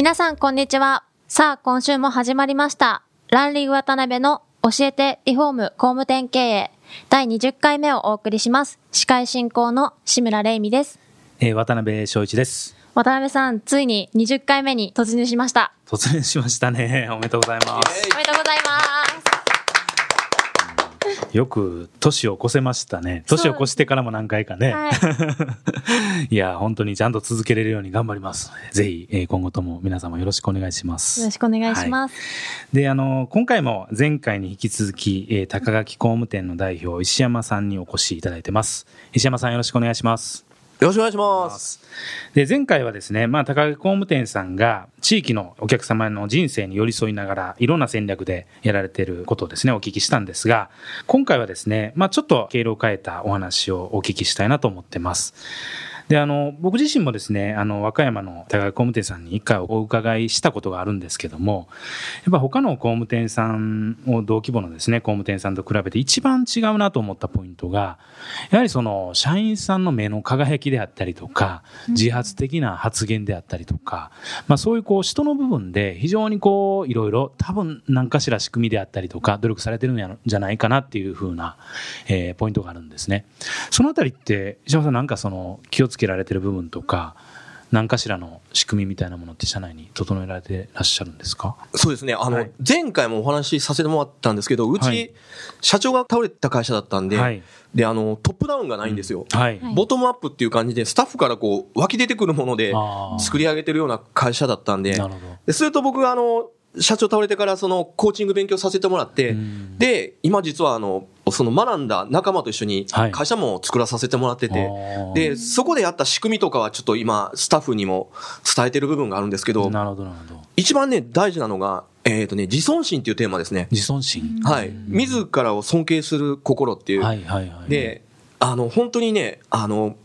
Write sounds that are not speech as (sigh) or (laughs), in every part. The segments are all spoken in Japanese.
皆さんこんにちは。さあ今週も始まりました。ランリング渡辺の教えてリフォーム工務店経営。第20回目をお送りします。司会進行の志村玲美です。えー、渡辺翔一です。渡辺さんついに20回目に突入しました。突然しましたね。おめでとうございます。おめでとうございますよく年を越せましたね。年を越してからも何回かね。はい (laughs) い、や、本当にちゃんと続けれるように頑張ります。ぜひ、えー今後とも皆様よろしくお願いしまよろす。しくお願いします、で、あの、今回も前回に引き続き、えー高垣工務店の代表、石山さんにお越しいただいてます。石山さんよろしくお願いします。よろしくお願いします。で前回はですね、まあ、高木工務店さんが地域のお客様の人生に寄り添いながらいろんな戦略でやられていることをですねお聞きしたんですが今回はですね、まあ、ちょっと経路を変えたお話をお聞きしたいなと思ってます。であの僕自身もですねあの和歌山の高木工務店さんに一回お伺いしたことがあるんですけどもやっぱ他の工務店さんを同規模のですね工務店さんと比べて一番違うなと思ったポイントがやはりその社員さんの目の輝きであったりとか自発的な発言であったりとか、まあ、そういうこう人の部分で非常にこういろいろ多分何かしら仕組みであったりとか努力されてるんじゃないかなっていうふうな、えーポイントがあるんですね。そのあたりって石山さんなんかその気をつけられてる部分とか何かしらの仕組みみたいなものって社内に整えられてらっしゃるんですか？そうですね。あの、はい。前回もお話しさせてもらったんですけど、うち、はい社長が倒れた会社だったんで、はい。で、あの、トップダウンがないんですよ。はい、はい。ボトムアップっていう感じで、スタッフからこう、湧き出てくるもので作り上げてるような会社だったんで、なるほど。でそれと僕があの、社長倒れてからそのコーチング勉強させてもらってうん、で、今実はあの、その学んだ仲間と一緒にはい。会社も作らさせてもらってて、あー。で、そこでやった仕組みとかはちょっと今、スタッフにも伝えてる部分があるんですけど、なるほどなるほど。一番ね、大事なのが、えっ、とね、自尊心っていうテーマですね。自尊心。はい。自らを尊敬する心っていう。はいはいはい。で、あの、本当にね、あの、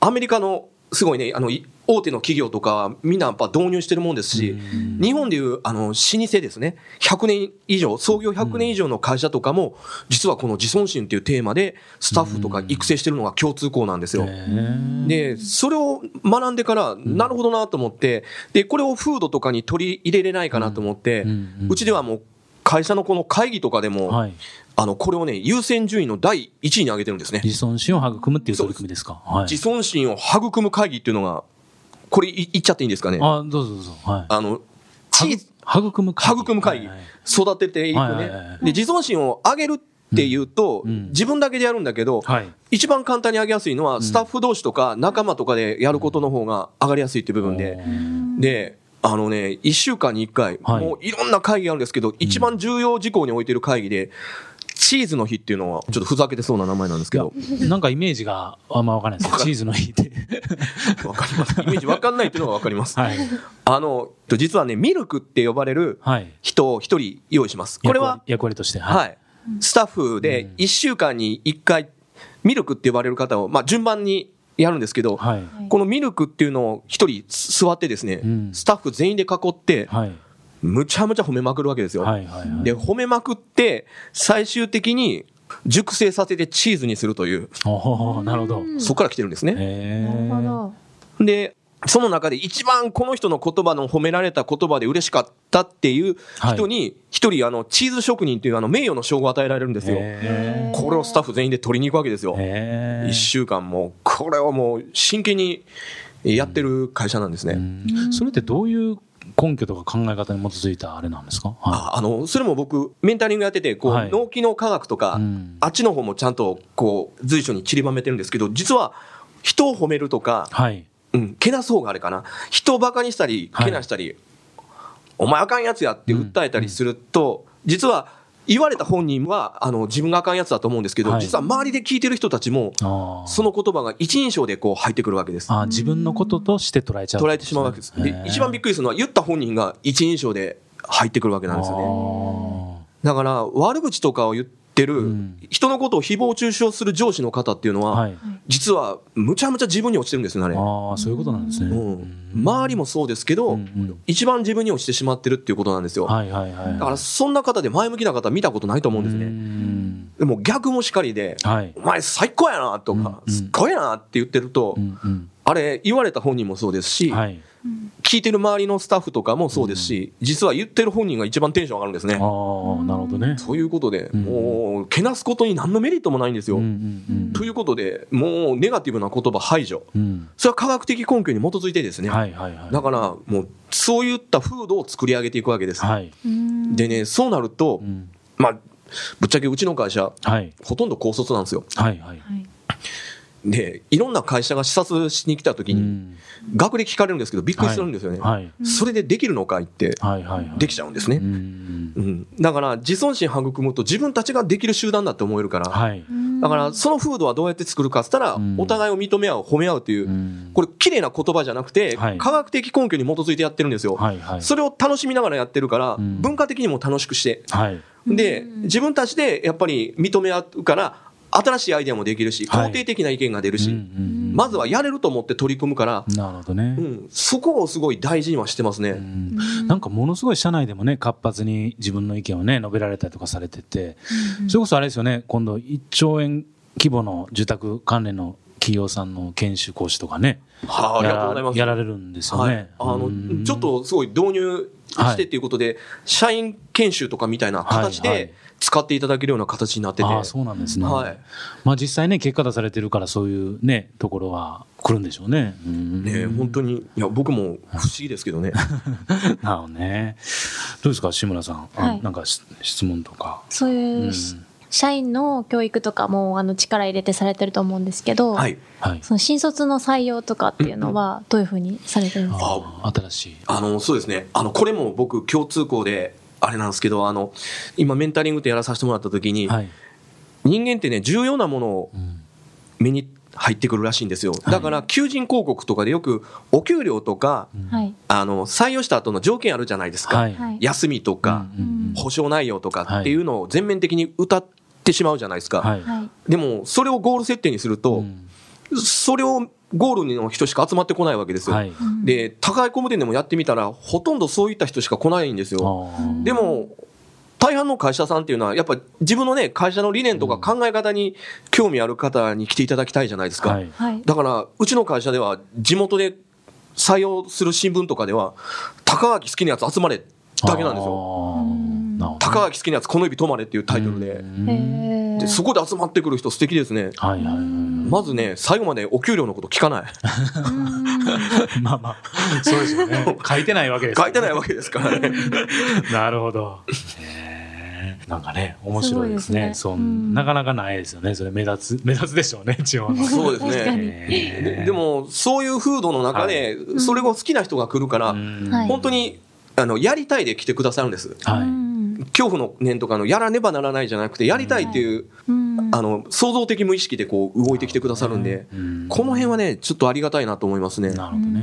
アメリカの、すごいね、あの、い大手の企業とかはみんなやっぱ導入してるもんですしうん、日本でいう、あの、老舗ですね。100年以上、創業100年以上の会社とかも、実はこの自尊心っていうテーマで、スタッフとか育成してるのが共通項なんですよ。で、それを学んでから、なるほどなと思って、で、これをフードとかに取り入れれないかなと思って、うちではもう、会社のこの会議とかでも、はい。あの、これをね、優先順位の第1位に上げてるんですね。自尊心を育むっていう取り組みですか？はい。自尊心を育む会議っていうのが、これい言っちゃっていいんですかね？ああどうぞどうぞ。はい。の、チーズ、育む会議。育む会議。育てていくね。で、自尊心を上げるっていうと、うん。うん。自分だけでやるんだけど、はい。一番簡単に上げやすいのは、スタッフ同士とか仲間とかでやることの方が上がりやすいっていう部分で、で、あのね、一週間に一回、はい。もういろんな会議があるんですけど、一番重要事項に置いてる会議で、チーズの日っていうのは、ちょっとふざけてそうな名前なんですけど、なんかイメージがあんまわかんないですチーズの日って。わかります。イメージわかんないっていうのがわかります。はい。あの、実はね、ミルクって呼ばれるはい。人を一人用意します。これは、役割としてはい、スタッフでうん。一週間に一回、ミルクって呼ばれる方を、まあ、順番にやるんですけど、はい。このミルクっていうのを一人座ってですね、うん。スタッフ全員で囲って、はいむちゃむちゃ褒めまくるわけですよ。はいはいはい。で、褒めまくって、最終的に熟成させてチーズにするという、なるほど。そこから来てるんですね。へなるほーど。で、その中で一番この人の言葉の褒められた言葉で嬉しかったっていう人に、一人あの、チーズ職人っていうあの、名誉の称号を与えられるんですよ。へこれをスタッフ全員で取りに行くわけですよ。一週間も、これをもう真剣にやってる会社なんですね。うん。それってどういう根拠とか考え方に基づいたあれなんですか？はああの、それも僕、メンタリングやってて、こう、はい。脳機能科学とか、うん。あっちの方もちゃんと、こう、随所に散りばめてるんですけど、実は、人を褒めるとかい、はい。うん、けなそうがあれかな。人をバカにしたり、はい。けなしたり、お前あかんやつやって訴えたりすると、実は、言われた本人は、あの、自分があかんやつだと思うんですけど、はい実は周りで聞いてる人たちも、その言葉が一人称でこう入ってくるわけです。あー自分のこととして捉えちゃう。捉えてしまうわけです。で、一番びっくりするのは、言った本人が一人称で入ってくるわけなんですよね。ね。だから、悪口とかを言ってる、うん人のことを誹謗中傷する上司の方っていうのは、はい。実は、むちゃむちゃ自分に落ちてるんですよね、あれ。ああ、そういうことなんですね。うん。周りもそうですけど、一番自分に落ちてしまってるっていうことなんですよ。はいはいはい。だから、そんな方で前向きな方見たことないと思うんですうね。んでも逆もしかりで、はい。お前最高やなとか、うんすっごいなって言ってると、あれ、言われた本人もそうですし、はい。聞いてる周りのスタッフとかもそうですし、実は言ってる本人が一番テンション上がるんですね。ああ、なるほどね。ということで、うんもう、けなすことに何のメリットもないんですよ。うんうんということで、もう、ネガティブな言葉排除。うんうん。それは科学的根拠に基づいてですね。はいはいはい。だから、もう、そういった風土を作り上げていくわけです。はい。でね、そうなるとう、んまあ、ぶっちゃけうちの会社、はい。ほとんど高卒なんですよ。はいはい。で、いろんな会社が視察しに来た時に、うん学歴聞かれるんですけど、びっくりするんですよね。はい。それでできるのかいって、はいはいはい。できちゃうんですね。だから、自尊心育むと自分たちができる集団だって思えるから、はい。だから、その風土はどうやって作るかっつったら、うんお互いを認め合う、褒め合うという、うんこれ、綺麗な言葉じゃなくて、はい科学的根拠に基づいてやってるんですよ。それを楽しみながらやってるから、うん文化的にも楽しくして、はい。で、自分たちでやっぱり認め合うから、新しいアイデアもできるし、はい肯定的な意見が出るし、まずはやれると思って取り組むから、なるほどねう。ん、そこをすごい大事にはしてますね。うんなんかものすごい社内でもね、活発に自分の意見をね、述べられたりとかされてて、それこそあれですよね、今度1兆円規模の住宅関連の企業さんの研修講師とかね、はあ、ありやがとうございます。らやられるんですよはいね。。あのうん、ちょっとすごい導入してっていうことで、社員研修とかみたいな形はいはいで使っていただけるような形になってて。ああ、そうなんですね。はい。まあ実際ね、結果出されてるからそういうね、ところは来るんでしょうね。うんね本当に、いや、僕も不思議ですけどね。(laughs) なるほどね。どうですか、志村さん？あはいなんかし質問とか。そういううしん社員の教育とかもあの力入れてされてると思うんですけど、はい。はい。その新卒の採用とかっていうのはどういうふうにされてるんですか、あ新しい。あの、そうですね。あの、これも僕共通項で、あれなんですけど、あの、今メンタリングってやらさせてもらった時に、はい。人間ってね、重要なものをうん目に入ってくるらしいんですよ。はいだから、求人広告とかでよく、お給料とか、はい。あの、採用した後の条件あるじゃないですか。はい。はい。休みとか、保証内容とかっていうのを全面的に歌ってしまうじゃないですか。でも、それをゴール設定にすると、うんそれをゴールの人しか集まってこないわけですよ。はい。で、高い工務店でもやってみたら、ほとんどそういった人しか来ないんですよ。でも、大半の会社さんっていうのは、やっぱ自分のね、会社の理念とか考え方に興味ある方に来ていただきたいじゃないですか。はい。はい。だから、うちの会社では、地元で採用する新聞とかでは、高垣好きなやつ集まれだけなんですよ。高垣好きなやつこの指止まれっていうタイトルで。で、そこで集まってくる人素敵ですね。はいはいはい。まずね、最後までお給料のこと聞かない。まあまあ、そうですよね。書いてないわけです書いてないわわけですからね。け。(laughs) なるほど。なんかね、面白いですね。すねそううんなかなかないですよね。それ目立つ、目立つでしょうね、地方の。そうですね。でで、も、そういう風土の中で、それを好きな人が来るから、うんはい本当に、あの、やりたいで来てくださるんです。はい。うん恐怖の念とかのやらねばならないじゃなくて、やりたいっていう、うんあの、創造的無意識でこう動いてきてくださるんで、うんこの辺はね、ちょっとありがたいなと思いますね。なるほどね。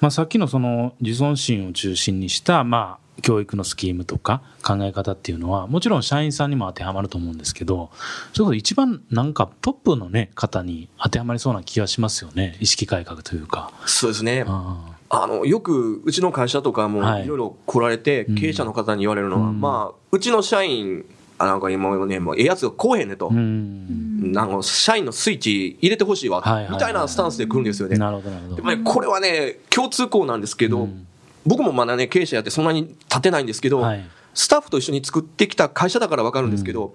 まあ、さっきのその自尊心を中心にした、まあ、教育のスキームとか考え方っていうのは、もちろん社員さんにも当てはまると思うんですけど、それこそ一番なんかトップのね、方に当てはまりそうな気がしますよね。意識改革というか。そうですね。ああの、よく、うちの会社とかも、はいいろいろ来られて、うん経営者の方に言われるのは、うんまあ、うちの社員、あなんか今ね、もうええやつが来おへんねと。ん。なんか、社員のスイッチ入れてほしいわ、みたいなスタンスで来るんですよね。なるほど、なるほど。でこれはね、共通項なんですけど、うん僕もまだね、経営者やってそんなに立てないんですけど、はい。スタッフと一緒に作ってきた会社だから分かるんですけど、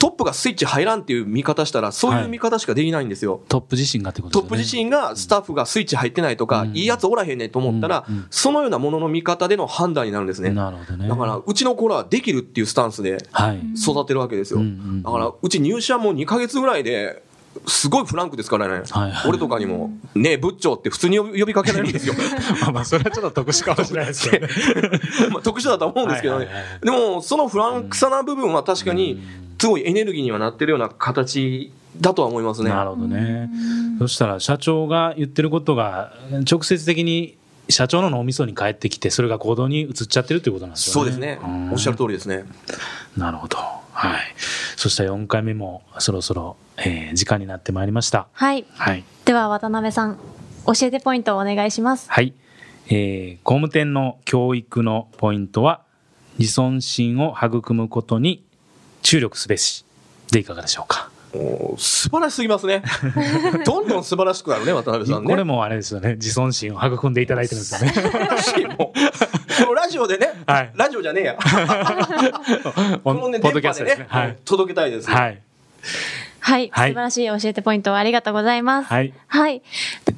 トップがスイッチ入らんっていう見方したら、そういう見方しかできないんですよ。トップ自身がってことトップ自身がスタッフがスイッチ入ってないとか、うんいいやつおらへんねんと思ったら、うんうんそのようなものの見方での判断になるんですね。なるほどね。だから、うちの子らはできるっていうスタンスではい。育てるわけですよ。うんうんうんだから、うち入社も2ヶ月ぐらいで、すごいフランクですからね。はいはい俺とかにも、ねえ、ブッチョって普通に呼び呼びかけられるんですよ。(laughs) まあまあ、それはちょっと特殊かもしれないですけどね。(laughs) まあ特殊だと思うんですけどねはいはいはい。でも、そのフランクさな部分は確かに、すごいエネルギーにはなってるような形だとは思いますね。なるほどね。そしたら社長が言ってることが直接的に社長の脳みそに返ってきて、それが行動に移っちゃってるっていうことなんですよね。そうですねん。おっしゃる通りですね。なるほど。はい。そしたら4回目もそろそろ、えー時間になってまいりました。はい。はい。では渡辺さん、教えてポイントをお願いします。はい。えー工務店の教育のポイントは、自尊心を育むことに注力すべし。でいかがでしょうか？素晴らしすぎますね。(laughs) どんどん素晴らしくなるね、渡辺さんね。これもあれですよね。自尊心を育んでいただいてるんですよね。素晴らしい。もうこのラジオでね、はいラジオじゃねえや。(laughs) このね、ポッドキャストですね。、はい。届けたいです。はい。はい。はい素晴らしい教えてポイントをありがとうございます。はい。はい。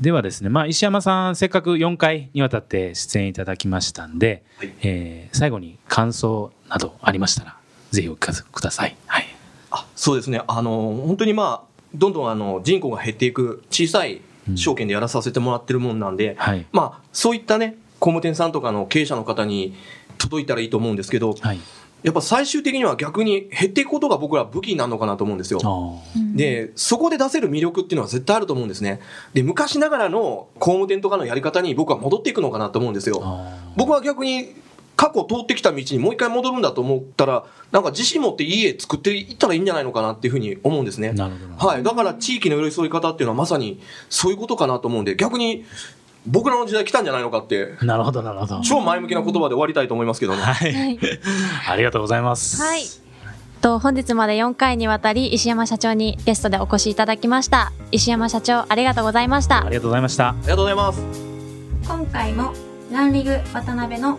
ではですね、まあ、石山さん、せっかく4回にわたって出演いただきましたんで、はいえー最後に感想などありましたら、ぜひお聞かせください。はい。あそうですね。あの、本当にまあ、どんどんあの、人口が減っていく小さい証券でやらさせてもらってるもんなんで、はい。まあ、そういったね、工務店さんとかの経営者の方に届いたらいいと思うんですけど、はい。やっぱ最終的には逆に減っていくことが僕ら武器になるのかなと思うんですよ。で、そこで出せる魅力っていうのは絶対あると思うんですね。で、昔ながらの工務店とかのやり方に僕は戻っていくのかなと思うんですよ。僕は逆に過去通ってきた道にもう一回戻るんだと思ったら、なんか自信持っていい家作っていったらいいんじゃないのかなっていうふうに思うんですね。なるほど。はい。だから地域の寄り添い方っていうのはまさにそういうことかなと思うんで、逆に僕らの時代来たんじゃないのかって、なるほど、なるほど。超前向きな言葉で終わりたいと思いますけどね。はい。はい。ありがとうございます。はい。と、本日まで4回にわたり石山社長にゲストでお越しいただきました。石山社長、ありがとうございましたあ。りがとうございました。ありがとうございます。今回もランリグ渡辺の